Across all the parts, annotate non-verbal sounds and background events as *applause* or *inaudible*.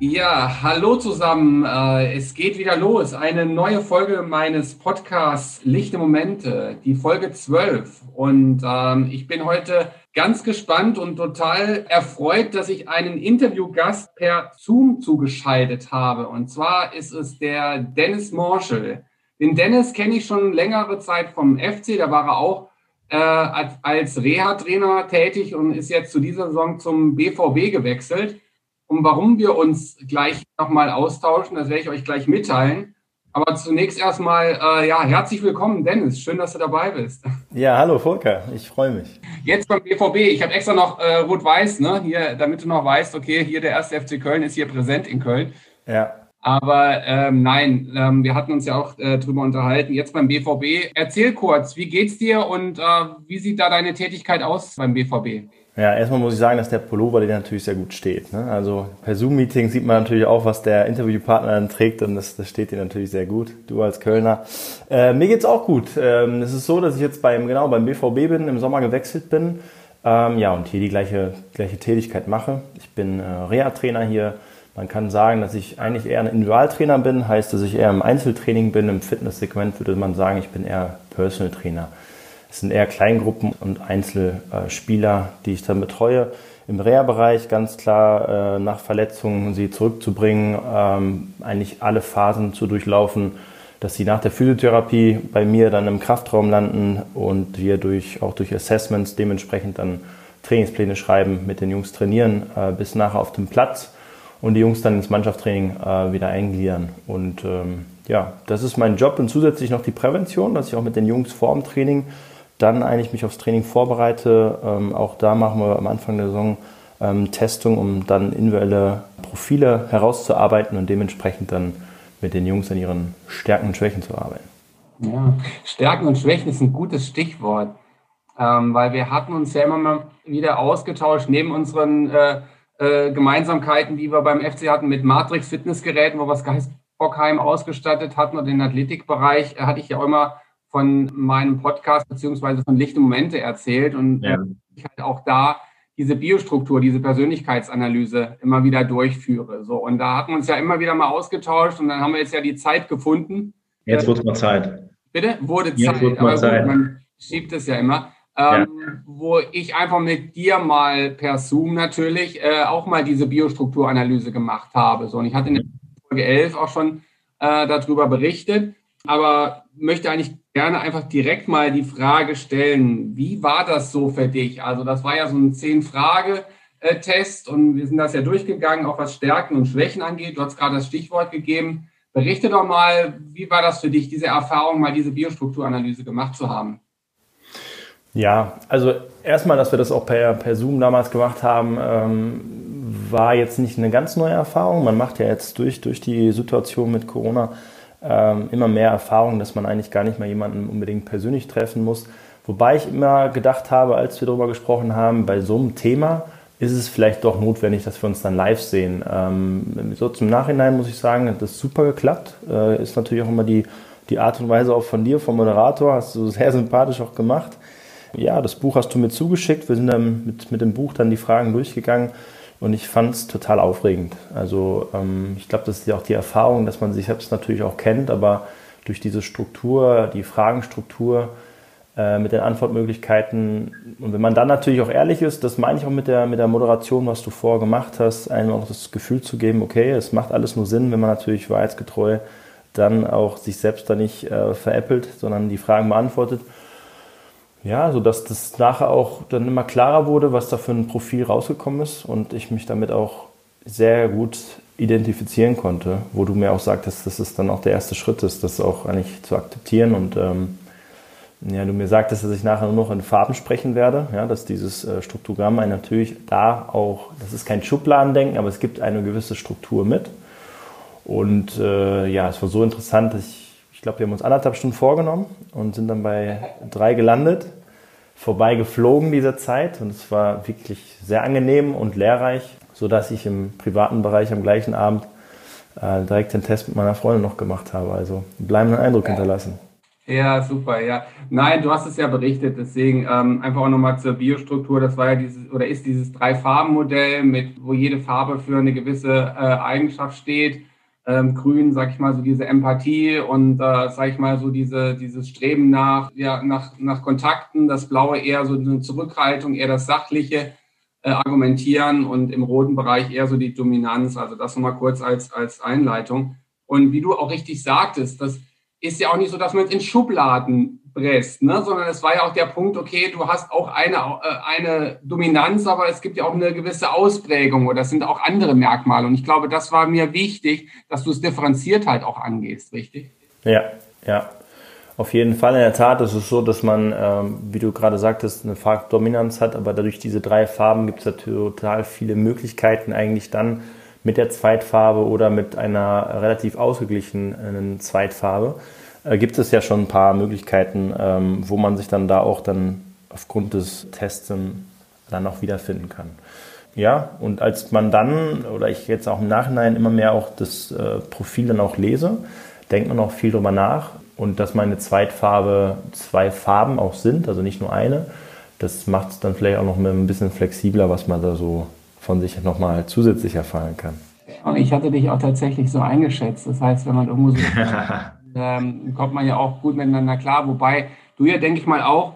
Ja, hallo zusammen. Äh, es geht wieder los. Eine neue Folge meines Podcasts Lichte Momente, die Folge 12. Und ähm, ich bin heute ganz gespannt und total erfreut, dass ich einen Interviewgast per Zoom zugeschaltet habe. Und zwar ist es der Dennis Morschel. Den Dennis kenne ich schon längere Zeit vom FC. Da war er auch äh, als, als Reha-Trainer tätig und ist jetzt zu dieser Saison zum BVB gewechselt. Und warum wir uns gleich nochmal austauschen, das werde ich euch gleich mitteilen. Aber zunächst erstmal, äh, ja, herzlich willkommen, Dennis. Schön, dass du dabei bist. Ja, hallo Volker, ich freue mich. Jetzt beim BVB, ich habe extra noch äh, Rot-Weiß, ne, hier, damit du noch weißt, okay, hier der erste FC Köln ist hier präsent in Köln. Ja. Aber ähm, nein, ähm, wir hatten uns ja auch äh, drüber unterhalten. Jetzt beim BVB. Erzähl kurz, wie geht's dir und äh, wie sieht da deine Tätigkeit aus beim BVB? Ja, erstmal muss ich sagen, dass der Pullover dir natürlich sehr gut steht. Ne? Also per Zoom-Meeting sieht man natürlich auch, was der Interviewpartner dann trägt und das, das steht dir natürlich sehr gut. Du als Kölner. Äh, mir geht's auch gut. Ähm, es ist so, dass ich jetzt beim genau beim BVB bin, im Sommer gewechselt bin. Ähm, ja und hier die gleiche gleiche Tätigkeit mache. Ich bin äh, Reha-Trainer hier. Man kann sagen, dass ich eigentlich eher ein Individualtrainer bin, heißt, dass ich eher im Einzeltraining bin. Im Fitnesssegment würde man sagen, ich bin eher Personal Trainer. Es sind eher Kleingruppen und Einzelspieler, die ich dann betreue. Im Reha-Bereich ganz klar äh, nach Verletzungen sie zurückzubringen, ähm, eigentlich alle Phasen zu durchlaufen, dass sie nach der Physiotherapie bei mir dann im Kraftraum landen und wir durch, auch durch Assessments dementsprechend dann Trainingspläne schreiben, mit den Jungs trainieren, äh, bis nachher auf dem Platz und die Jungs dann ins Mannschaftstraining äh, wieder eingliedern. Und ähm, ja, das ist mein Job und zusätzlich noch die Prävention, dass ich auch mit den Jungs vor dem Training dann eigentlich mich aufs Training vorbereite. Ähm, auch da machen wir am Anfang der Saison ähm, Testung, um dann individuelle Profile herauszuarbeiten und dementsprechend dann mit den Jungs an ihren Stärken und Schwächen zu arbeiten. Ja, Stärken und Schwächen ist ein gutes Stichwort, ähm, weil wir hatten uns ja immer mal wieder ausgetauscht, neben unseren äh, äh, Gemeinsamkeiten, die wir beim FC hatten mit Matrix-Fitnessgeräten, wo wir das Geistbockheim ausgestattet hatten und den Athletikbereich, äh, hatte ich ja auch immer von meinem Podcast beziehungsweise von Lichte Momente erzählt und ja. äh, ich halt auch da diese Biostruktur, diese Persönlichkeitsanalyse immer wieder durchführe. So, und da hatten wir uns ja immer wieder mal ausgetauscht und dann haben wir jetzt ja die Zeit gefunden. Jetzt wurde mal Zeit. Bitte? Wurde jetzt Zeit. Wurde mal Zeit. Gut, man schiebt es ja immer. Ähm, ja. Wo ich einfach mit dir mal per Zoom natürlich äh, auch mal diese Biostrukturanalyse gemacht habe. So, und ich hatte in der Folge 11 auch schon äh, darüber berichtet, aber möchte eigentlich gerne einfach direkt mal die Frage stellen, wie war das so für dich? Also das war ja so ein Zehn-Frage-Test und wir sind das ja durchgegangen, auch was Stärken und Schwächen angeht. Du hast gerade das Stichwort gegeben. Berichte doch mal, wie war das für dich, diese Erfahrung, mal diese Biostrukturanalyse gemacht zu haben? Ja, also erstmal, dass wir das auch per, per Zoom damals gemacht haben, ähm, war jetzt nicht eine ganz neue Erfahrung. Man macht ja jetzt durch, durch die Situation mit Corona ähm, immer mehr Erfahrung, dass man eigentlich gar nicht mal jemanden unbedingt persönlich treffen muss. Wobei ich immer gedacht habe, als wir darüber gesprochen haben, bei so einem Thema ist es vielleicht doch notwendig, dass wir uns dann live sehen. Ähm, so zum Nachhinein muss ich sagen, hat das super geklappt. Äh, ist natürlich auch immer die, die Art und Weise auch von dir, vom Moderator, hast du sehr sympathisch auch gemacht. Ja, das Buch hast du mir zugeschickt. Wir sind dann mit, mit dem Buch dann die Fragen durchgegangen. Und ich fand es total aufregend. Also ähm, ich glaube, das ist ja auch die Erfahrung, dass man sich selbst natürlich auch kennt, aber durch diese Struktur, die Fragenstruktur äh, mit den Antwortmöglichkeiten und wenn man dann natürlich auch ehrlich ist, das meine ich auch mit der, mit der Moderation, was du vorher gemacht hast, einem auch das Gefühl zu geben, okay, es macht alles nur Sinn, wenn man natürlich wahrheitsgetreu dann auch sich selbst da nicht äh, veräppelt, sondern die Fragen beantwortet ja, so dass das nachher auch dann immer klarer wurde, was da für ein Profil rausgekommen ist und ich mich damit auch sehr gut identifizieren konnte, wo du mir auch sagtest, dass es dann auch der erste Schritt ist, das auch eigentlich zu akzeptieren und ähm, ja, du mir sagtest, dass ich nachher nur noch in Farben sprechen werde, ja, dass dieses äh, Strukturgramm natürlich da auch, das ist kein Schubladendenken, aber es gibt eine gewisse Struktur mit. Und äh, ja, es war so interessant, dass ich glaube, wir haben uns anderthalb Stunden vorgenommen und sind dann bei drei gelandet, vorbei geflogen dieser Zeit und es war wirklich sehr angenehm und lehrreich, sodass ich im privaten Bereich am gleichen Abend äh, direkt den Test mit meiner Freundin noch gemacht habe. Also bleibenden Eindruck hinterlassen. Ja, super, ja. Nein, du hast es ja berichtet, deswegen ähm, einfach auch nochmal zur Biostruktur. Das war ja dieses oder ist dieses Drei-Farben-Modell, mit wo jede Farbe für eine gewisse äh, Eigenschaft steht. Ähm, Grün, sag ich mal, so diese Empathie und äh, sag ich mal so diese dieses Streben nach ja nach nach Kontakten. Das Blaue eher so eine Zurückhaltung, eher das Sachliche äh, argumentieren und im roten Bereich eher so die Dominanz. Also das nochmal kurz als als Einleitung. Und wie du auch richtig sagtest, dass ist ja auch nicht so, dass man es in Schubladen presst, ne? sondern es war ja auch der Punkt, okay, du hast auch eine, äh, eine Dominanz, aber es gibt ja auch eine gewisse Ausprägung oder es sind auch andere Merkmale. Und ich glaube, das war mir wichtig, dass du es differenziert halt auch angehst, richtig? Ja, ja. Auf jeden Fall, in der Tat ist es so, dass man, ähm, wie du gerade sagtest, eine Farbdominanz hat, aber dadurch diese drei Farben gibt es ja total viele Möglichkeiten eigentlich dann, mit der Zweitfarbe oder mit einer relativ ausgeglichenen Zweitfarbe, äh, gibt es ja schon ein paar Möglichkeiten, ähm, wo man sich dann da auch dann aufgrund des Tests dann auch wiederfinden kann. Ja, und als man dann, oder ich jetzt auch im Nachhinein immer mehr auch das äh, Profil dann auch lese, denkt man auch viel drüber nach und dass meine Zweitfarbe zwei Farben auch sind, also nicht nur eine, das macht es dann vielleicht auch noch ein bisschen flexibler, was man da so von sich nochmal zusätzlich erfahren kann. Und ich hatte dich auch tatsächlich so eingeschätzt. Das heißt, wenn man irgendwo so *laughs* ähm, kommt man ja auch gut miteinander klar. Wobei du ja, denke ich mal, auch,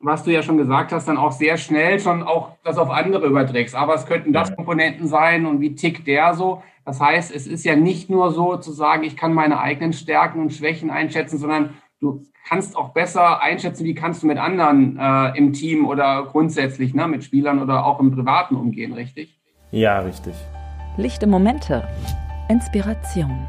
was du ja schon gesagt hast, dann auch sehr schnell schon auch das auf andere überträgst. Aber es könnten das Komponenten sein und wie tickt der so. Das heißt, es ist ja nicht nur so zu sagen, ich kann meine eigenen Stärken und Schwächen einschätzen, sondern du kannst auch besser einschätzen, wie kannst du mit anderen äh, im Team oder grundsätzlich ne, mit Spielern oder auch im Privaten umgehen, richtig? Ja, richtig. Lichte Momente. Inspiration.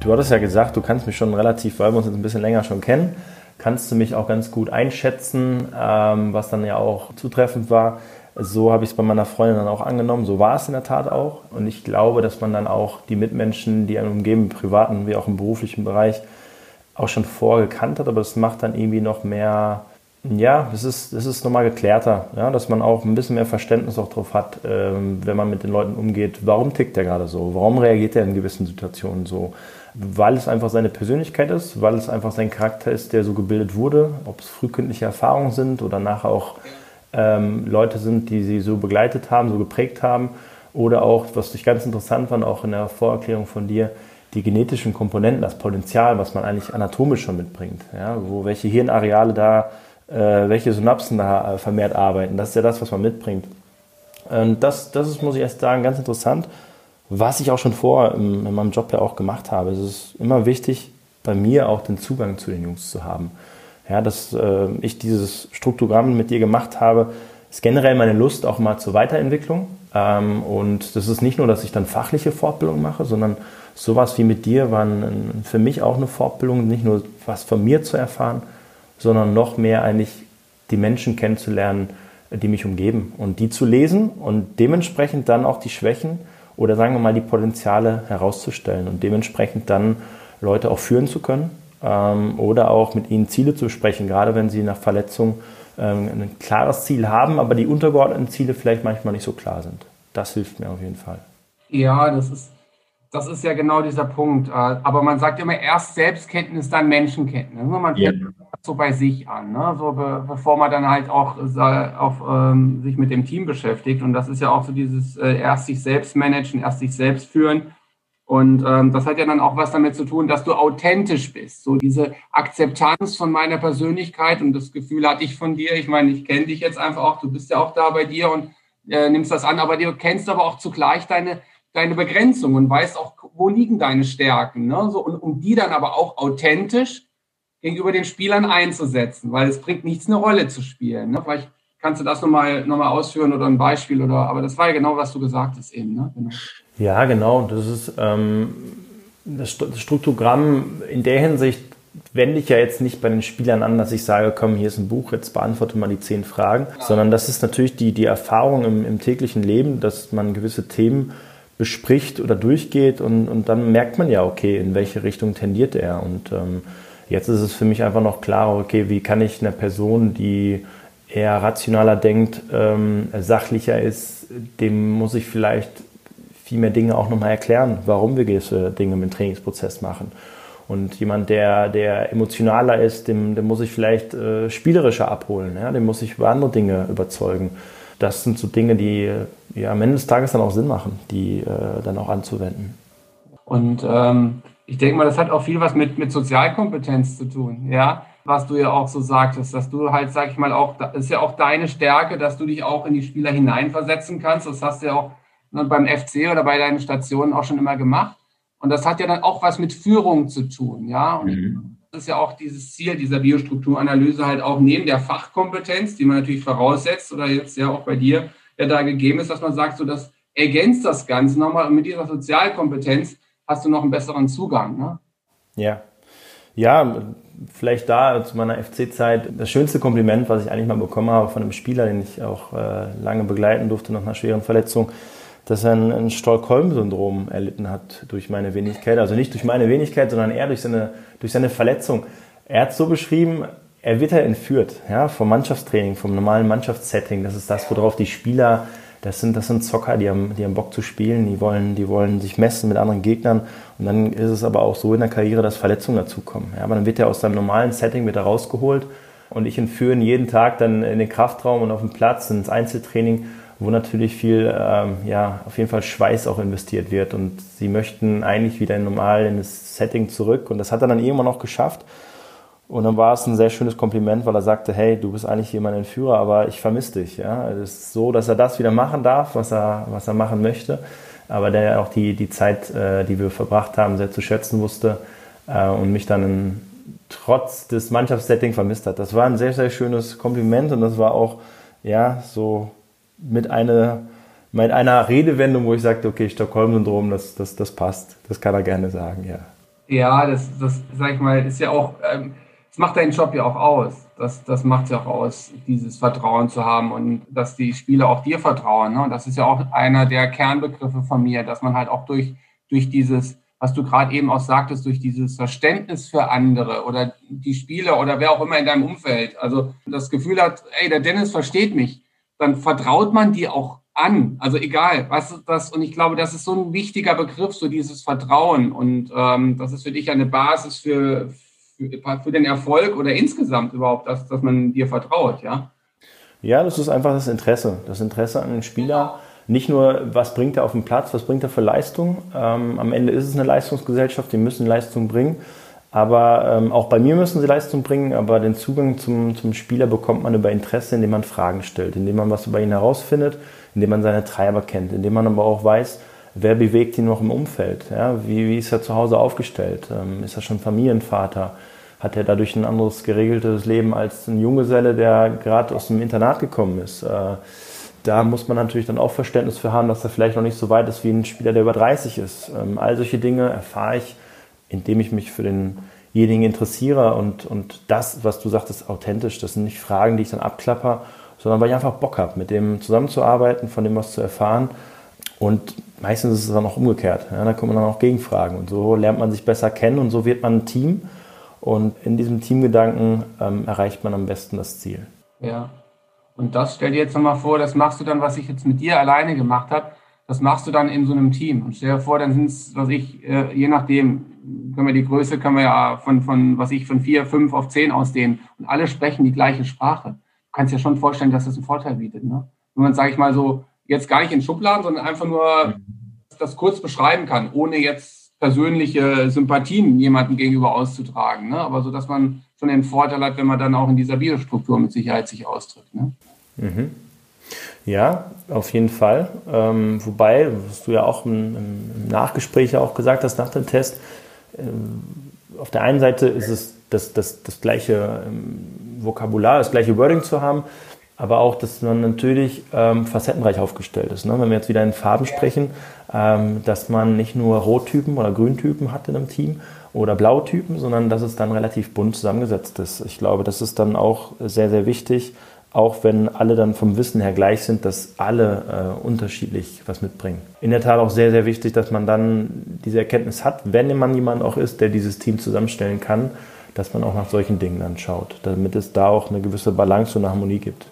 Du hattest ja gesagt, du kannst mich schon relativ, weil wir uns jetzt ein bisschen länger schon kennen, kannst du mich auch ganz gut einschätzen, ähm, was dann ja auch zutreffend war. So habe ich es bei meiner Freundin dann auch angenommen. So war es in der Tat auch. Und ich glaube, dass man dann auch die Mitmenschen, die einen umgeben, im privaten wie auch im beruflichen Bereich, auch schon vorgekannt hat, aber das macht dann irgendwie noch mehr, ja, das ist, das ist nochmal geklärter, ja, dass man auch ein bisschen mehr Verständnis auch drauf hat, ähm, wenn man mit den Leuten umgeht, warum tickt der gerade so, warum reagiert er in gewissen Situationen so, weil es einfach seine Persönlichkeit ist, weil es einfach sein Charakter ist, der so gebildet wurde, ob es frühkindliche Erfahrungen sind oder nachher auch ähm, Leute sind, die sie so begleitet haben, so geprägt haben. Oder auch, was ich ganz interessant fand, auch in der Vorerklärung von dir, die genetischen Komponenten, das Potenzial, was man eigentlich anatomisch schon mitbringt, ja, wo welche Hirnareale da, welche Synapsen da äh, vermehrt arbeiten, das ist ja das, was man mitbringt. Und das, das ist, muss ich erst sagen, ganz interessant, was ich auch schon vorher in, in meinem Job ja auch gemacht habe. Es ist immer wichtig, bei mir auch den Zugang zu den Jungs zu haben. Ja, dass äh, ich dieses Struktogramm mit dir gemacht habe, ist generell meine Lust auch mal zur Weiterentwicklung. Ähm, und das ist nicht nur, dass ich dann fachliche Fortbildung mache, sondern sowas wie mit dir war für mich auch eine Fortbildung, nicht nur was von mir zu erfahren, sondern noch mehr eigentlich die Menschen kennenzulernen, die mich umgeben und die zu lesen und dementsprechend dann auch die Schwächen oder sagen wir mal die Potenziale herauszustellen und dementsprechend dann Leute auch führen zu können ähm, oder auch mit ihnen Ziele zu sprechen, gerade wenn sie nach Verletzung ähm, ein klares Ziel haben, aber die untergeordneten Ziele vielleicht manchmal nicht so klar sind. Das hilft mir auf jeden Fall. Ja, das ist das ist ja genau dieser Punkt. Äh, aber man sagt immer erst Selbstkenntnis, dann Menschenkenntnis. Ne? Man fängt yeah. so bei sich an, ne? so be bevor man dann halt auch auf, ähm, sich mit dem Team beschäftigt. Und das ist ja auch so dieses äh, erst sich selbst managen, erst sich selbst führen. Und ähm, das hat ja dann auch was damit zu tun, dass du authentisch bist. So diese Akzeptanz von meiner Persönlichkeit und das Gefühl hatte ich von dir. Ich meine, ich kenne dich jetzt einfach auch, du bist ja auch da bei dir und äh, nimmst das an, aber du kennst aber auch zugleich deine deine Begrenzung und weißt auch, wo liegen deine Stärken. Ne? So, und um die dann aber auch authentisch gegenüber den Spielern einzusetzen, weil es bringt nichts, eine Rolle zu spielen. Ne? Vielleicht kannst du das nochmal noch mal ausführen oder ein Beispiel oder, aber das war ja genau, was du gesagt hast eben. Ne? Genau. Ja, genau. Das ist ähm, das Struktogramm in der Hinsicht wende ich ja jetzt nicht bei den Spielern an, dass ich sage, komm, hier ist ein Buch, jetzt beantworte mal die zehn Fragen, ja. sondern das ist natürlich die, die Erfahrung im, im täglichen Leben, dass man gewisse Themen bespricht oder durchgeht und, und dann merkt man ja, okay, in welche Richtung tendiert er. Und ähm, jetzt ist es für mich einfach noch klarer, okay, wie kann ich einer Person, die eher rationaler denkt, ähm, sachlicher ist, dem muss ich vielleicht viel mehr Dinge auch nochmal erklären, warum wir gewisse Dinge im Trainingsprozess machen. Und jemand, der, der emotionaler ist, dem, dem muss ich vielleicht äh, spielerischer abholen, ja? dem muss ich über andere Dinge überzeugen. Das sind so Dinge, die ja, am Ende des Tages dann auch Sinn machen, die äh, dann auch anzuwenden. Und ähm, ich denke mal, das hat auch viel was mit, mit Sozialkompetenz zu tun, ja, was du ja auch so sagtest, dass du halt, sag ich mal, auch, das ist ja auch deine Stärke, dass du dich auch in die Spieler hineinversetzen kannst. Das hast du ja auch ne, beim FC oder bei deinen Stationen auch schon immer gemacht. Und das hat ja dann auch was mit Führung zu tun, ja. Und mhm. Das ist ja auch dieses Ziel dieser Biostrukturanalyse halt auch neben der Fachkompetenz, die man natürlich voraussetzt oder jetzt ja auch bei dir ja da gegeben ist, dass man sagt, so das ergänzt das Ganze nochmal und mit dieser Sozialkompetenz hast du noch einen besseren Zugang, ne? Ja. Ja, vielleicht da zu meiner FC-Zeit das schönste Kompliment, was ich eigentlich mal bekommen habe von einem Spieler, den ich auch äh, lange begleiten durfte nach einer schweren Verletzung dass er ein, ein Stockholm-Syndrom erlitten hat durch meine Wenigkeit. Also nicht durch meine Wenigkeit, sondern eher durch seine, durch seine Verletzung. Er hat so beschrieben, er wird ja entführt, ja, vom Mannschaftstraining, vom normalen Mannschaftssetting. Das ist das, worauf die Spieler, das sind, das sind Zocker, die haben, die haben Bock zu spielen, die wollen, die wollen sich messen mit anderen Gegnern. Und dann ist es aber auch so in der Karriere, dass Verletzungen dazukommen. Ja, aber dann wird er aus seinem normalen Setting wieder rausgeholt und ich entführe ihn jeden Tag dann in den Kraftraum und auf den Platz, ins Einzeltraining wo natürlich viel, ähm, ja, auf jeden Fall Schweiß auch investiert wird. Und sie möchten eigentlich wieder normal in das Setting zurück. Und das hat er dann irgendwann auch geschafft. Und dann war es ein sehr schönes Kompliment, weil er sagte, hey, du bist eigentlich hier mein Entführer, aber ich vermisse dich. Ja? Es ist so, dass er das wieder machen darf, was er, was er machen möchte, aber der auch die, die Zeit, äh, die wir verbracht haben, sehr zu schätzen wusste äh, und mich dann in, trotz des Mannschaftssettings vermisst hat. Das war ein sehr, sehr schönes Kompliment und das war auch, ja, so mit einer, mit einer Redewendung, wo ich sagte, okay, Stockholm-Syndrom, das, das, das passt. Das kann er gerne sagen, ja. Ja, das, das sag ich mal, ist ja auch, ähm, das macht deinen Job ja auch aus. Das, das macht es ja auch aus, dieses Vertrauen zu haben und dass die Spieler auch dir vertrauen. Ne? Und das ist ja auch einer der Kernbegriffe von mir, dass man halt auch durch, durch dieses, was du gerade eben auch sagtest, durch dieses Verständnis für andere oder die Spieler oder wer auch immer in deinem Umfeld, also das Gefühl hat, ey, der Dennis versteht mich dann vertraut man die auch an. Also egal, was das, und ich glaube, das ist so ein wichtiger Begriff, so dieses Vertrauen. Und ähm, das ist für dich eine Basis für, für, für den Erfolg oder insgesamt überhaupt, dass, dass man dir vertraut, ja? Ja, das ist einfach das Interesse. Das Interesse an den Spieler. Nicht nur, was bringt er auf dem Platz, was bringt er für Leistung. Ähm, am Ende ist es eine Leistungsgesellschaft, die müssen Leistung bringen. Aber ähm, auch bei mir müssen sie Leistung bringen, aber den Zugang zum, zum Spieler bekommt man über Interesse, indem man Fragen stellt, indem man was über ihn herausfindet, indem man seine Treiber kennt, indem man aber auch weiß, wer bewegt ihn noch im Umfeld, ja? wie, wie ist er zu Hause aufgestellt, ähm, ist er schon Familienvater, hat er dadurch ein anderes geregeltes Leben als ein Junggeselle, der gerade aus dem Internat gekommen ist. Äh, da muss man natürlich dann auch Verständnis für haben, dass er vielleicht noch nicht so weit ist wie ein Spieler, der über 30 ist. Ähm, all solche Dinge erfahre ich indem ich mich für denjenigen interessiere und, und das, was du sagtest, authentisch. Das sind nicht Fragen, die ich dann abklapper, sondern weil ich einfach Bock habe, mit dem zusammenzuarbeiten, von dem was zu erfahren. Und meistens ist es dann auch umgekehrt. Ja, da kommen dann auch Gegenfragen. Und so lernt man sich besser kennen und so wird man ein Team. Und in diesem Teamgedanken ähm, erreicht man am besten das Ziel. Ja. Und das stell dir jetzt nochmal vor, das machst du dann, was ich jetzt mit dir alleine gemacht habe. Das machst du dann in so einem Team. Und stell dir vor, dann sind es, was ich, äh, je nachdem, können wir die Größe können wir ja von, von, was ich, von vier, fünf auf zehn ausdehnen. Und alle sprechen die gleiche Sprache. Du kannst dir schon vorstellen, dass das einen Vorteil bietet. Ne? Wenn man, sage ich mal so, jetzt gar nicht in Schubladen, sondern einfach nur das kurz beschreiben kann, ohne jetzt persönliche Sympathien jemandem gegenüber auszutragen. Ne? Aber so, dass man schon den Vorteil hat, wenn man dann auch in dieser Biostruktur mit Sicherheit sich ausdrückt. Ne? Mhm. Ja, auf jeden Fall. Ähm, wobei, was du ja auch im, im Nachgespräch auch gesagt hast nach dem Test, ähm, auf der einen Seite ist es das, das, das gleiche ähm, Vokabular, das gleiche Wording zu haben, aber auch, dass man natürlich ähm, facettenreich aufgestellt ist. Ne? Wenn wir jetzt wieder in Farben sprechen, ähm, dass man nicht nur Rottypen oder Grüntypen hat in einem Team oder Blautypen, sondern dass es dann relativ bunt zusammengesetzt ist. Ich glaube, das ist dann auch sehr, sehr wichtig, auch wenn alle dann vom Wissen her gleich sind, dass alle äh, unterschiedlich was mitbringen. In der Tat auch sehr, sehr wichtig, dass man dann diese Erkenntnis hat, wenn man jemand auch ist, der dieses Team zusammenstellen kann, dass man auch nach solchen Dingen dann schaut, damit es da auch eine gewisse Balance und Harmonie gibt.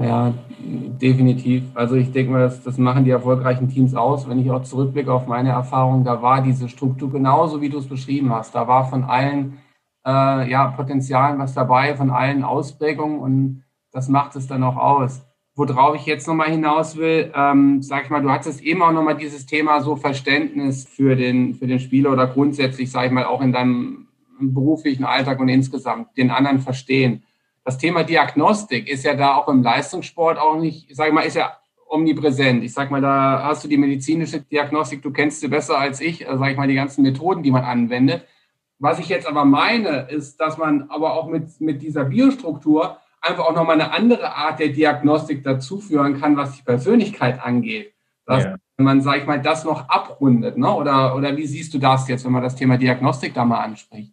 Ja, definitiv. Also ich denke mal, das, das machen die erfolgreichen Teams aus. Wenn ich auch zurückblicke auf meine Erfahrung, da war diese Struktur genauso, wie du es beschrieben hast. Da war von allen äh, ja, Potenzialen was dabei, von allen Ausprägungen und das macht es dann auch aus. Worauf ich jetzt nochmal hinaus will, ähm, sag ich mal, du hattest eben auch nochmal dieses Thema so Verständnis für den, für den Spieler oder grundsätzlich, sag ich mal, auch in deinem beruflichen Alltag und insgesamt den anderen verstehen das Thema Diagnostik ist ja da auch im Leistungssport auch nicht, ich sage mal, ist ja omnipräsent. Ich sage mal, da hast du die medizinische Diagnostik, du kennst sie besser als ich, also sage ich mal, die ganzen Methoden, die man anwendet. Was ich jetzt aber meine, ist, dass man aber auch mit, mit dieser Biostruktur einfach auch nochmal eine andere Art der Diagnostik dazuführen kann, was die Persönlichkeit angeht. Dass ja. man, sage ich mal, das noch abrundet. Ne? Oder, oder wie siehst du das jetzt, wenn man das Thema Diagnostik da mal anspricht?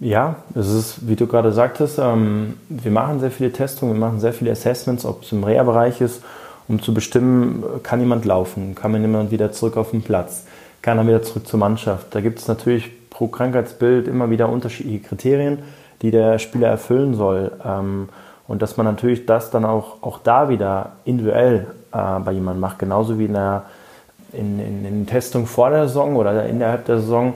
Ja, es ist, wie du gerade sagtest, ähm, wir machen sehr viele Testungen, wir machen sehr viele Assessments, ob es im Reha-Bereich ist, um zu bestimmen, kann jemand laufen, kann man jemand wieder zurück auf den Platz, kann er wieder zurück zur Mannschaft. Da gibt es natürlich pro Krankheitsbild immer wieder unterschiedliche Kriterien, die der Spieler erfüllen soll. Ähm, und dass man natürlich das dann auch, auch da wieder individuell äh, bei jemandem macht, genauso wie in der in, in, in Testung vor der Saison oder innerhalb der Saison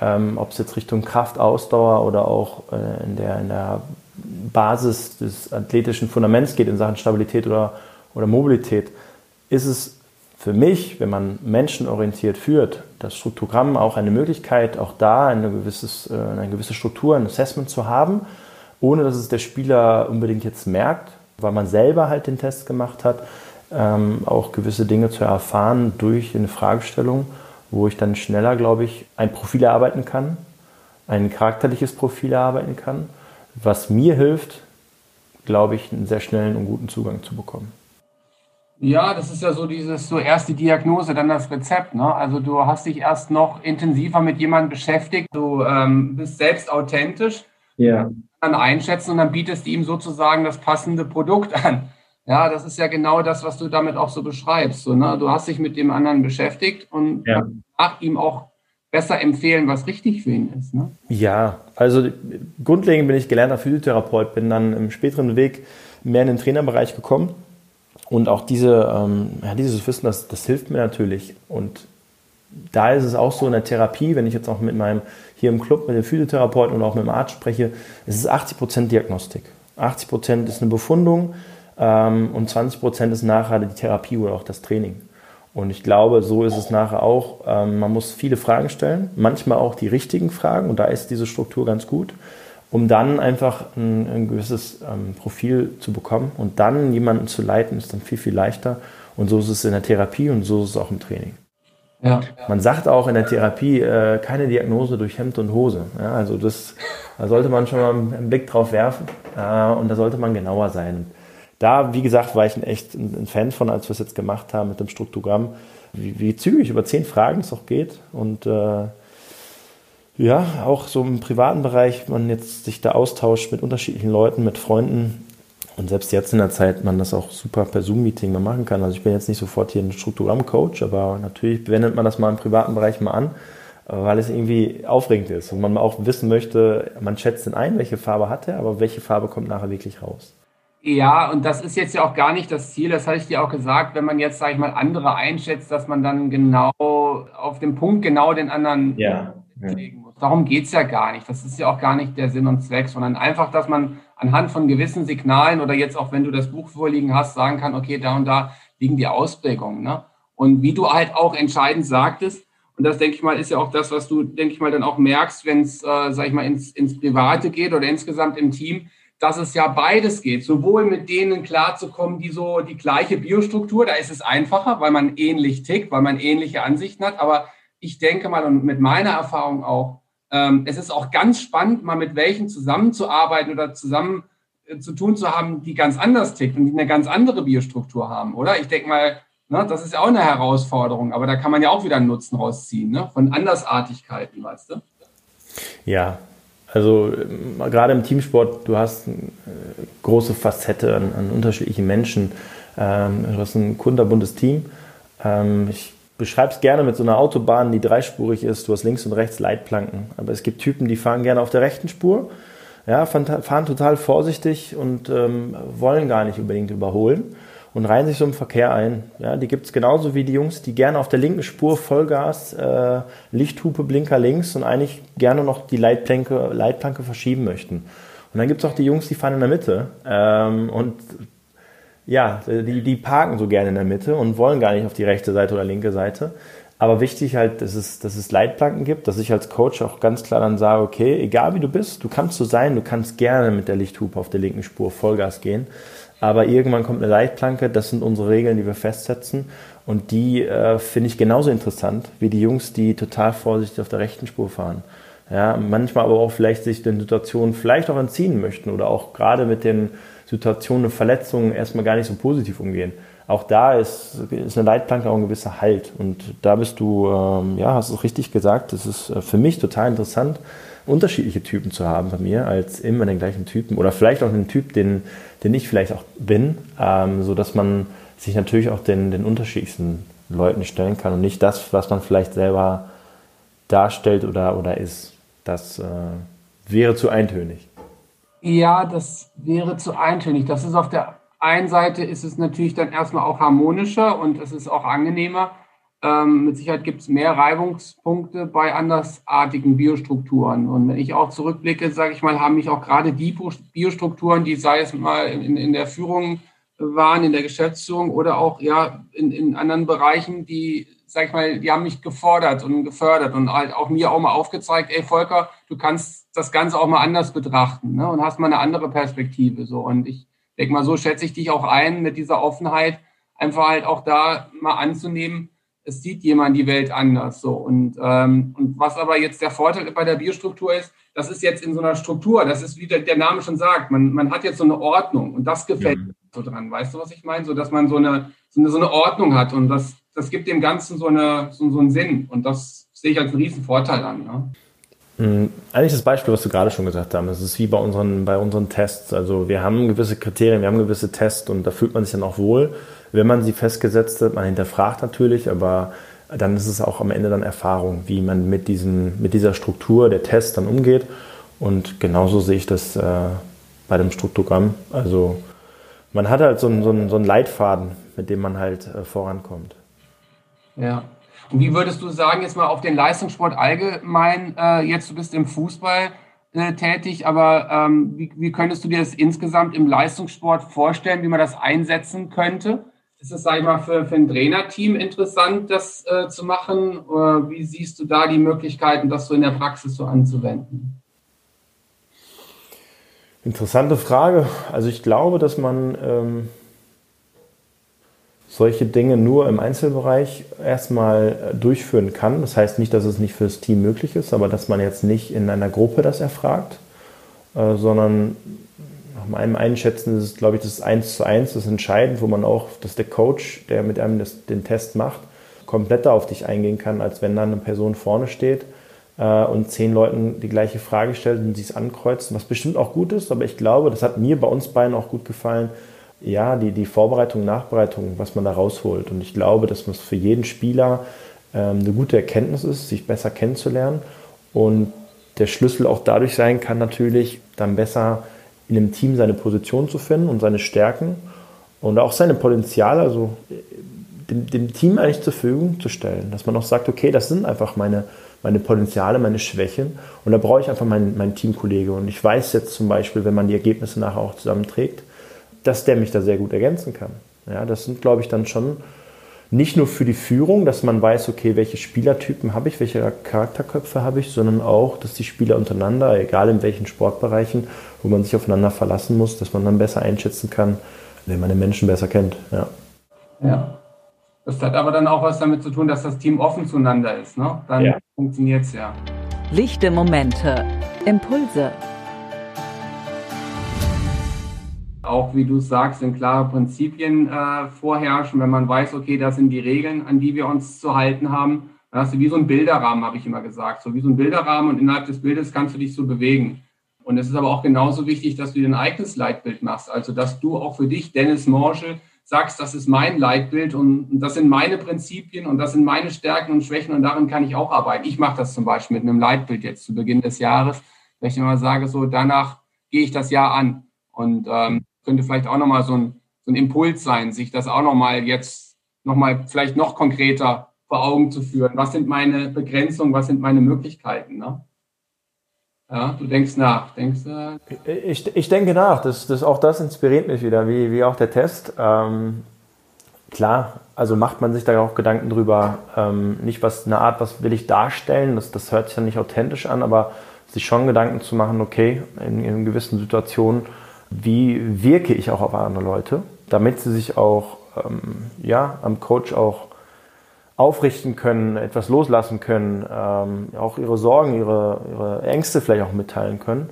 ähm, ob es jetzt Richtung Kraft, Ausdauer oder auch äh, in, der, in der Basis des athletischen Fundaments geht in Sachen Stabilität oder, oder Mobilität, ist es für mich, wenn man menschenorientiert führt, das Struktogramm auch eine Möglichkeit, auch da eine, gewisses, äh, eine gewisse Struktur, ein Assessment zu haben, ohne dass es der Spieler unbedingt jetzt merkt, weil man selber halt den Test gemacht hat, ähm, auch gewisse Dinge zu erfahren durch eine Fragestellung wo ich dann schneller, glaube ich, ein Profil erarbeiten kann, ein charakterliches Profil erarbeiten kann, was mir hilft, glaube ich, einen sehr schnellen und guten Zugang zu bekommen. Ja, das ist ja so dieses, so erst die Diagnose, dann das Rezept. Ne? Also du hast dich erst noch intensiver mit jemandem beschäftigt, du ähm, bist selbst authentisch, ja. dann einschätzen und dann bietest du ihm sozusagen das passende Produkt an. Ja, das ist ja genau das, was du damit auch so beschreibst. So, ne? Du hast dich mit dem anderen beschäftigt und ja. nach ihm auch besser empfehlen, was richtig für ihn ist. Ne? Ja, also grundlegend bin ich gelernter Physiotherapeut, bin dann im späteren Weg mehr in den Trainerbereich gekommen. Und auch diese, ähm, ja, dieses Wissen, das, das hilft mir natürlich. Und da ist es auch so in der Therapie, wenn ich jetzt auch mit meinem, hier im Club mit dem Physiotherapeuten und auch mit dem Arzt spreche, es ist 80% Diagnostik. 80% ist eine Befundung, ähm, und 20 Prozent ist nachher die Therapie oder auch das Training. Und ich glaube, so ist es nachher auch. Ähm, man muss viele Fragen stellen, manchmal auch die richtigen Fragen und da ist diese Struktur ganz gut, um dann einfach ein, ein gewisses ähm, Profil zu bekommen und dann jemanden zu leiten, ist dann viel, viel leichter. Und so ist es in der Therapie und so ist es auch im Training. Ja. Man sagt auch in der Therapie äh, keine Diagnose durch Hemd und Hose. Ja, also das, da sollte man schon mal einen Blick drauf werfen äh, und da sollte man genauer sein da, wie gesagt, war ich ein echt ein Fan von, als wir es jetzt gemacht haben mit dem Struktogramm, wie, wie zügig über zehn Fragen es auch geht. Und äh, ja, auch so im privaten Bereich, man jetzt sich da austauscht mit unterschiedlichen Leuten, mit Freunden. Und selbst jetzt in der Zeit man das auch super per Zoom-Meeting mal machen kann. Also ich bin jetzt nicht sofort hier ein Struktogramm-Coach, aber natürlich wendet man das mal im privaten Bereich mal an, weil es irgendwie aufregend ist und man auch wissen möchte, man schätzt den ein, welche Farbe hat er, aber welche Farbe kommt nachher wirklich raus. Ja, und das ist jetzt ja auch gar nicht das Ziel, das hatte ich dir auch gesagt, wenn man jetzt, sage ich mal, andere einschätzt, dass man dann genau auf dem Punkt genau den anderen ja, legen muss. Darum geht's ja gar nicht. Das ist ja auch gar nicht der Sinn und Zweck, sondern einfach, dass man anhand von gewissen Signalen oder jetzt auch, wenn du das Buch vorliegen hast, sagen kann, okay, da und da liegen die Ausprägungen. Ne? Und wie du halt auch entscheidend sagtest, und das, denke ich mal, ist ja auch das, was du, denke ich mal, dann auch merkst, wenn es, äh, sag ich mal, ins, ins Private geht oder insgesamt im Team, dass es ja beides geht, sowohl mit denen klarzukommen, die so die gleiche Biostruktur, da ist es einfacher, weil man ähnlich tickt, weil man ähnliche Ansichten hat. Aber ich denke mal und mit meiner Erfahrung auch, ähm, es ist auch ganz spannend, mal mit welchen zusammenzuarbeiten oder zusammen äh, zu tun zu haben, die ganz anders tickt und die eine ganz andere Biostruktur haben, oder? Ich denke mal, ne, das ist ja auch eine Herausforderung, aber da kann man ja auch wieder einen Nutzen rausziehen, ne, von Andersartigkeiten, weißt du? Ja, Also äh, gerade im Teamsport, du hast eine äh, große Facette an, an unterschiedlichen Menschen. Ähm, du hast ein kunterbuntes Team. Ähm, ich beschreibe es gerne mit so einer Autobahn, die dreispurig ist. Du hast links und rechts Leitplanken. Aber es gibt Typen, die fahren gerne auf der rechten Spur, ja, fahren, total vorsichtig und ähm, wollen gar nicht unbedingt überholen und reihen sich so im Verkehr ein. Ja, die gibt es genauso wie die Jungs, die gerne auf der linken Spur Vollgas, äh, Lichthupe, Blinker links und eigentlich gerne noch die Leitplanke, Leitplanke verschieben möchten. Und dann gibt es auch die Jungs, die fahren in der Mitte ähm, und ja, die, die parken so gerne in der Mitte und wollen gar nicht auf die rechte Seite oder linke Seite. Aber wichtig halt, dass es, dass es Leitplanken gibt, dass ich als Coach auch ganz klar dann sage, okay, egal wie du bist, du kannst so sein, du kannst gerne mit der Lichthupe auf der linken Spur Vollgas gehen. Aber irgendwann kommt eine Leitplanke, das sind unsere Regeln, die wir festsetzen. Und die äh, finde ich genauso interessant wie die Jungs, die total vorsichtig auf der rechten Spur fahren. Ja, manchmal aber auch vielleicht sich den Situationen vielleicht auch entziehen möchten oder auch gerade mit den Situationen und Verletzungen erstmal gar nicht so positiv umgehen. Auch da ist, ist eine Leitplanke auch ein gewisser Halt. Und da bist du, ähm, ja, hast du richtig gesagt, das ist äh, für mich total interessant, unterschiedliche Typen zu haben bei mir, als immer den gleichen Typen. Oder vielleicht auch einen Typ, den, den ich vielleicht auch bin, ähm, sodass man sich natürlich auch den, den unterschiedlichsten Leuten stellen kann und nicht das, was man vielleicht selber darstellt oder, oder ist. Das äh, wäre zu eintönig. Ja, das wäre zu eintönig. Das ist auf der einen Seite ist es natürlich dann erstmal auch harmonischer und es ist auch angenehmer. Ähm, mit Sicherheit gibt es mehr Reibungspunkte bei andersartigen Biostrukturen. Und wenn ich auch zurückblicke, sage ich mal, haben mich auch gerade die Biostrukturen, die sei es mal in, in der Führung waren, in der Geschäftsführung oder auch ja in, in anderen Bereichen, die, sage ich mal, die haben mich gefordert und gefördert und halt auch mir auch mal aufgezeigt, ey Volker, du kannst das Ganze auch mal anders betrachten ne? und hast mal eine andere Perspektive. So. Und ich denke mal, so schätze ich dich auch ein mit dieser Offenheit, einfach halt auch da mal anzunehmen, es sieht jemand die Welt anders. So. Und, ähm, und was aber jetzt der Vorteil bei der Biostruktur ist, das ist jetzt in so einer Struktur, das ist, wie der, der Name schon sagt, man, man hat jetzt so eine Ordnung und das gefällt mhm. mir so dran. Weißt du, was ich meine? So, dass man so eine, so eine, so eine Ordnung hat und das, das gibt dem Ganzen so, eine, so, so einen Sinn und das sehe ich als einen riesen Vorteil an. Ne? Mhm. Eigentlich das Beispiel, was du gerade schon gesagt hast, es ist wie bei unseren, bei unseren Tests. Also wir haben gewisse Kriterien, wir haben gewisse Tests und da fühlt man sich dann auch wohl wenn man sie festgesetzt hat. Man hinterfragt natürlich, aber dann ist es auch am Ende dann Erfahrung, wie man mit, diesen, mit dieser Struktur der Tests dann umgeht. Und genauso sehe ich das äh, bei dem Struktogramm. Also man hat halt so einen, so einen, so einen Leitfaden, mit dem man halt äh, vorankommt. Ja. Und wie würdest du sagen, jetzt mal auf den Leistungssport allgemein, äh, jetzt du bist im Fußball äh, tätig, aber ähm, wie, wie könntest du dir das insgesamt im Leistungssport vorstellen, wie man das einsetzen könnte? Ist es, sag ich mal, für, für ein Trainerteam interessant, das äh, zu machen? Oder wie siehst du da die Möglichkeiten, das so in der Praxis so anzuwenden? Interessante Frage. Also ich glaube, dass man ähm, solche Dinge nur im Einzelbereich erstmal äh, durchführen kann. Das heißt nicht, dass es nicht fürs Team möglich ist, aber dass man jetzt nicht in einer Gruppe das erfragt, äh, sondern nach meinem Einschätzen ist es, glaube ich, das 1 zu 1 das entscheidend, wo man auch, dass der Coach, der mit einem das, den Test macht, kompletter auf dich eingehen kann, als wenn dann eine Person vorne steht äh, und zehn Leuten die gleiche Frage stellt und sie es ankreuzen, was bestimmt auch gut ist, aber ich glaube, das hat mir bei uns beiden auch gut gefallen, ja, die, die Vorbereitung, Nachbereitung, was man da rausholt. Und ich glaube, dass es für jeden Spieler ähm, eine gute Erkenntnis ist, sich besser kennenzulernen und der Schlüssel auch dadurch sein kann, natürlich dann besser in einem Team seine Position zu finden und seine Stärken und auch seine Potenziale, also dem, dem, Team eigentlich zur Verfügung zu stellen. Dass man auch sagt, okay, das sind einfach meine, meine Potenziale, meine Schwächen und da brauche ich einfach meinen, meinen Teamkollege. Und ich weiß jetzt zum Beispiel, wenn man die Ergebnisse nachher auch zusammenträgt, dass der mich da sehr gut ergänzen kann. Ja, das sind, glaube ich, dann schon nicht nur für die Führung, dass man weiß, okay, welche Spielertypen habe ich, welche Charakterköpfe habe ich, sondern auch, dass die Spieler untereinander, egal in welchen Sportbereichen, wo man sich aufeinander verlassen muss, dass man dann besser einschätzen kann, wenn man den Menschen besser kennt. Ja. ja. Das hat aber dann auch was damit zu tun, dass das Team offen zueinander ist. Ne? Dann ja. funktioniert es ja. Lichte Momente, Impulse. Auch wie du sagst, sind klare Prinzipien äh, vorherrschen, wenn man weiß, okay, das sind die Regeln, an die wir uns zu halten haben Dann hast du wie so einen Bilderrahmen, habe ich immer gesagt. So wie so ein Bilderrahmen und innerhalb des Bildes kannst du dich so bewegen. Und es ist aber auch genauso wichtig, dass du dir ein eigenes Leitbild machst. Also, dass du auch für dich, Dennis Morschel, sagst, das ist mein Leitbild und das sind meine Prinzipien und das sind meine Stärken und Schwächen und darin kann ich auch arbeiten. Ich mache das zum Beispiel mit einem Leitbild jetzt zu Beginn des Jahres, wenn ich immer sage, so danach gehe ich das Jahr an und ähm, könnte vielleicht auch nochmal so ein, so ein Impuls sein, sich das auch nochmal jetzt nochmal vielleicht noch konkreter vor Augen zu führen. Was sind meine Begrenzungen, was sind meine Möglichkeiten? Ne? Ja, du denkst nach, denkst äh ich, ich denke nach, das, das, auch das inspiriert mich wieder, wie, wie auch der Test. Ähm, klar, also macht man sich da auch Gedanken drüber, ähm, nicht was eine Art, was will ich darstellen, das, das hört sich ja nicht authentisch an, aber sich schon Gedanken zu machen, okay, in, in gewissen Situationen, wie wirke ich auch auf andere Leute, damit sie sich auch ähm, ja, am Coach auch aufrichten können, etwas loslassen können, ähm, auch ihre Sorgen, ihre, ihre Ängste vielleicht auch mitteilen können.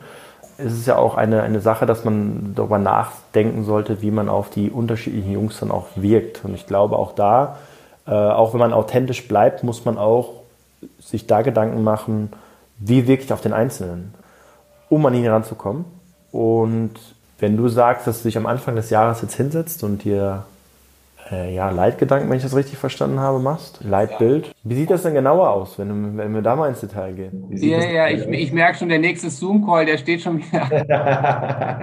Es ist ja auch eine, eine Sache, dass man darüber nachdenken sollte, wie man auf die unterschiedlichen Jungs dann auch wirkt. Und ich glaube auch da, äh, auch wenn man authentisch bleibt, muss man auch sich da Gedanken machen, wie wirke ich auf den Einzelnen, um an ihn heranzukommen. Und wenn du sagst, dass du dich am Anfang des Jahres jetzt hinsetzt und dir äh, ja, Leitgedanken, wenn ich das richtig verstanden habe, machst. Leitbild. Wie sieht das denn genauer aus, wenn, wenn wir da mal ins Detail gehen? Ja, ja, ich, ich merke schon, der nächste Zoom-Call, der steht schon wieder. *laughs*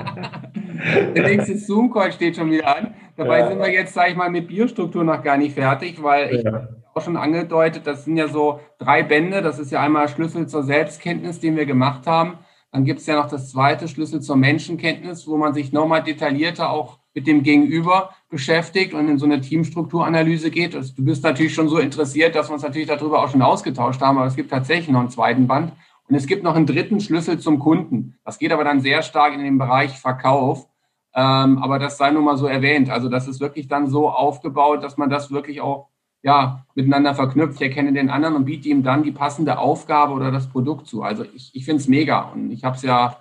der nächste Zoom-Call steht schon wieder an. Dabei ja. sind wir jetzt, sage ich mal, mit Biostruktur noch gar nicht fertig, weil ich ja. auch schon angedeutet, das sind ja so drei Bände. Das ist ja einmal Schlüssel zur Selbstkenntnis, den wir gemacht haben. Dann gibt es ja noch das zweite Schlüssel zur Menschenkenntnis, wo man sich nochmal detaillierter auch mit dem Gegenüber beschäftigt und in so eine Teamstrukturanalyse geht. Also du bist natürlich schon so interessiert, dass wir uns natürlich darüber auch schon ausgetauscht haben, aber es gibt tatsächlich noch einen zweiten Band. Und es gibt noch einen dritten Schlüssel zum Kunden. Das geht aber dann sehr stark in den Bereich Verkauf. Ähm, aber das sei nur mal so erwähnt. Also das ist wirklich dann so aufgebaut, dass man das wirklich auch ja, miteinander verknüpft. Erkenne den anderen und biete ihm dann die passende Aufgabe oder das Produkt zu. Also ich, ich finde es mega. Und ich habe es ja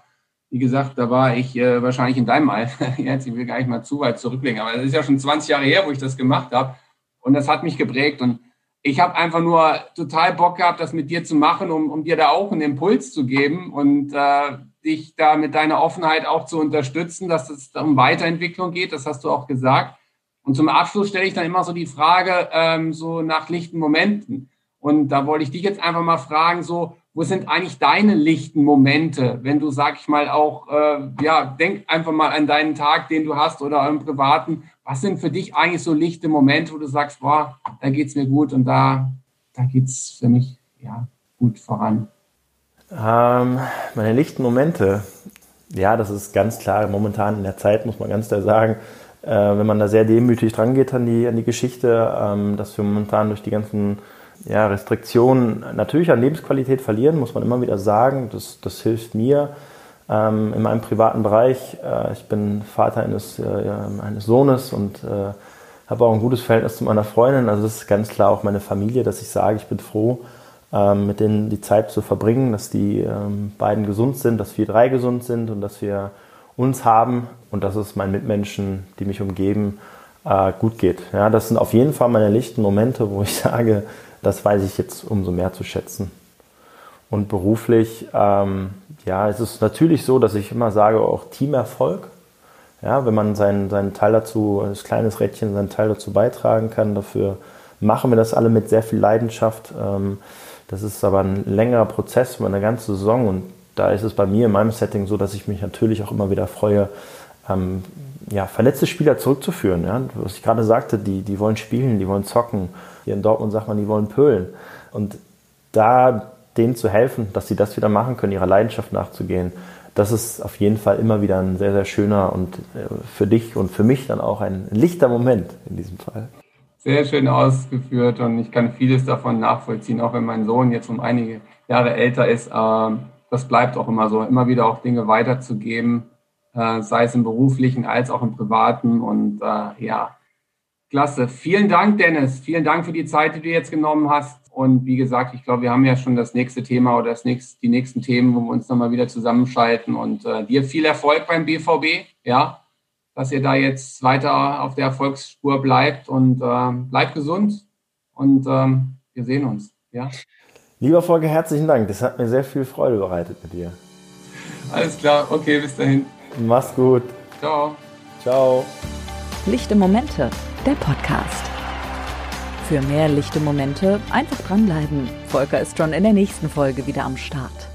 wie gesagt, da war ich äh, wahrscheinlich in deinem Alter. *laughs* Jetzt, ich will gar nicht mal zu weit zurücklegen, aber es ist ja schon 20 Jahre her, wo ich das gemacht habe. Und das hat mich geprägt. Und ich habe einfach nur total Bock gehabt, das mit dir zu machen, um, um dir da auch einen Impuls zu geben und äh, dich da mit deiner Offenheit auch zu unterstützen, dass es um Weiterentwicklung geht. Das hast du auch gesagt. Und zum Abschluss stelle ich dann immer so die Frage, ähm, so nach lichten Momenten. Und da wollte ich dich jetzt einfach mal fragen, so, wo sind eigentlich deine lichten Momente, wenn du, sag ich mal, auch, äh, ja, denk einfach mal an deinen Tag, den du hast oder im Privaten. Was sind für dich eigentlich so lichte Momente, wo du sagst, boah, da geht's mir gut und da, da geht's für mich, ja, gut voran? Ähm, meine lichten Momente, ja, das ist ganz klar, momentan in der Zeit, muss man ganz klar sagen, äh, wenn man da sehr demütig dran geht an die, an die Geschichte, ähm, dass wir momentan durch die ganzen ja, Restriktionen natürlich an Lebensqualität verlieren, muss man immer wieder sagen. Das, das hilft mir ähm, in meinem privaten Bereich. Äh, ich bin Vater eines, äh, eines Sohnes und äh, habe auch ein gutes Verhältnis zu meiner Freundin. Also das ist ganz klar auch meine Familie, dass ich sage, ich bin froh, ähm, mit denen die Zeit zu verbringen, dass die ähm, beiden gesund sind, dass wir drei gesund sind und dass wir uns haben und dass es meinen Mitmenschen, die mich umgeben, äh, gut geht. Ja, das sind auf jeden Fall meine lichten Momente, wo ich *laughs* sage, das weiß ich jetzt umso mehr zu schätzen. Und beruflich, ähm, ja, es ist natürlich so, dass ich immer sage, auch Teamerfolg. Ja, wenn man seinen, seinen Teil dazu, das kleines Rädchen, seinen Teil dazu beitragen kann, dafür machen wir das alle mit sehr viel Leidenschaft. Ähm, das ist aber ein längerer Prozess über eine ganze Saison und da ist es bei mir in meinem Setting so, dass ich mich natürlich auch immer wieder freue, ähm, ja, verletzte Spieler zurückzuführen. Ja? Was ich gerade sagte, die, die wollen spielen, die wollen zocken. Hier in Dortmund sagt man, die wollen pölen. Und da denen zu helfen, dass sie das wieder machen können, ihrer Leidenschaft nachzugehen, das ist auf jeden Fall immer wieder ein sehr, sehr schöner und äh, für dich und für mich dann auch ein lichter Moment in diesem Fall. Sehr schön ausgeführt und ich kann vieles davon nachvollziehen, auch wenn mein Sohn jetzt um einige Jahre älter ist. Ähm, das bleibt auch immer so, immer wieder auch Dinge weiterzugeben, äh, sei es im beruflichen als auch im privaten und äh, ja, Klasse. Vielen Dank, Dennis. Vielen Dank für die Zeit, die du jetzt genommen hast. Und wie gesagt, ich glaube, wir haben ja schon das nächste Thema oder das nächste, die nächsten Themen, wo wir uns nochmal wieder zusammenschalten. Und äh, dir viel Erfolg beim BVB, ja, dass ihr da jetzt weiter auf der Erfolgsspur bleibt und äh, bleibt gesund. Und ähm, wir sehen uns. Ja. Lieber Volker, herzlichen Dank. Das hat mir sehr viel Freude bereitet mit dir. Alles klar, okay, bis dahin. Mach's gut. Ciao. Ciao. Lichte Momente, der Podcast. Für mehr lichte Momente einfach dranbleiben. Volker ist schon in der nächsten Folge wieder am Start.